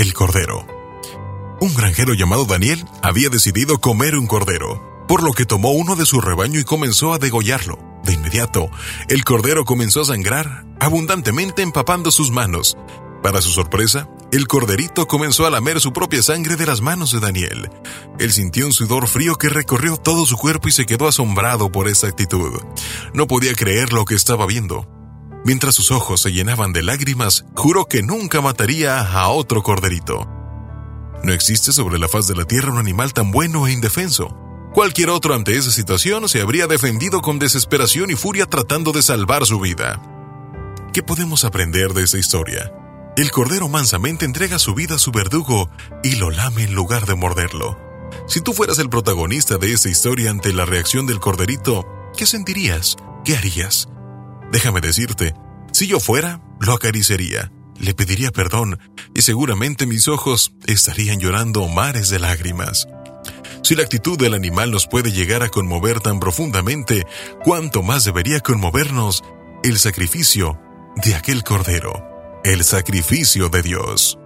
el cordero. Un granjero llamado Daniel había decidido comer un cordero, por lo que tomó uno de su rebaño y comenzó a degollarlo. De inmediato, el cordero comenzó a sangrar, abundantemente empapando sus manos. Para su sorpresa, el corderito comenzó a lamer su propia sangre de las manos de Daniel. Él sintió un sudor frío que recorrió todo su cuerpo y se quedó asombrado por esa actitud. No podía creer lo que estaba viendo. Mientras sus ojos se llenaban de lágrimas, juró que nunca mataría a otro corderito. No existe sobre la faz de la tierra un animal tan bueno e indefenso. Cualquier otro ante esa situación se habría defendido con desesperación y furia tratando de salvar su vida. ¿Qué podemos aprender de esa historia? El cordero mansamente entrega su vida a su verdugo y lo lame en lugar de morderlo. Si tú fueras el protagonista de esta historia ante la reacción del corderito, ¿qué sentirías? ¿Qué harías? Déjame decirte, si yo fuera, lo acariciaría, le pediría perdón y seguramente mis ojos estarían llorando mares de lágrimas. Si la actitud del animal nos puede llegar a conmover tan profundamente, ¿cuánto más debería conmovernos el sacrificio de aquel cordero? el sacrificio de Dios.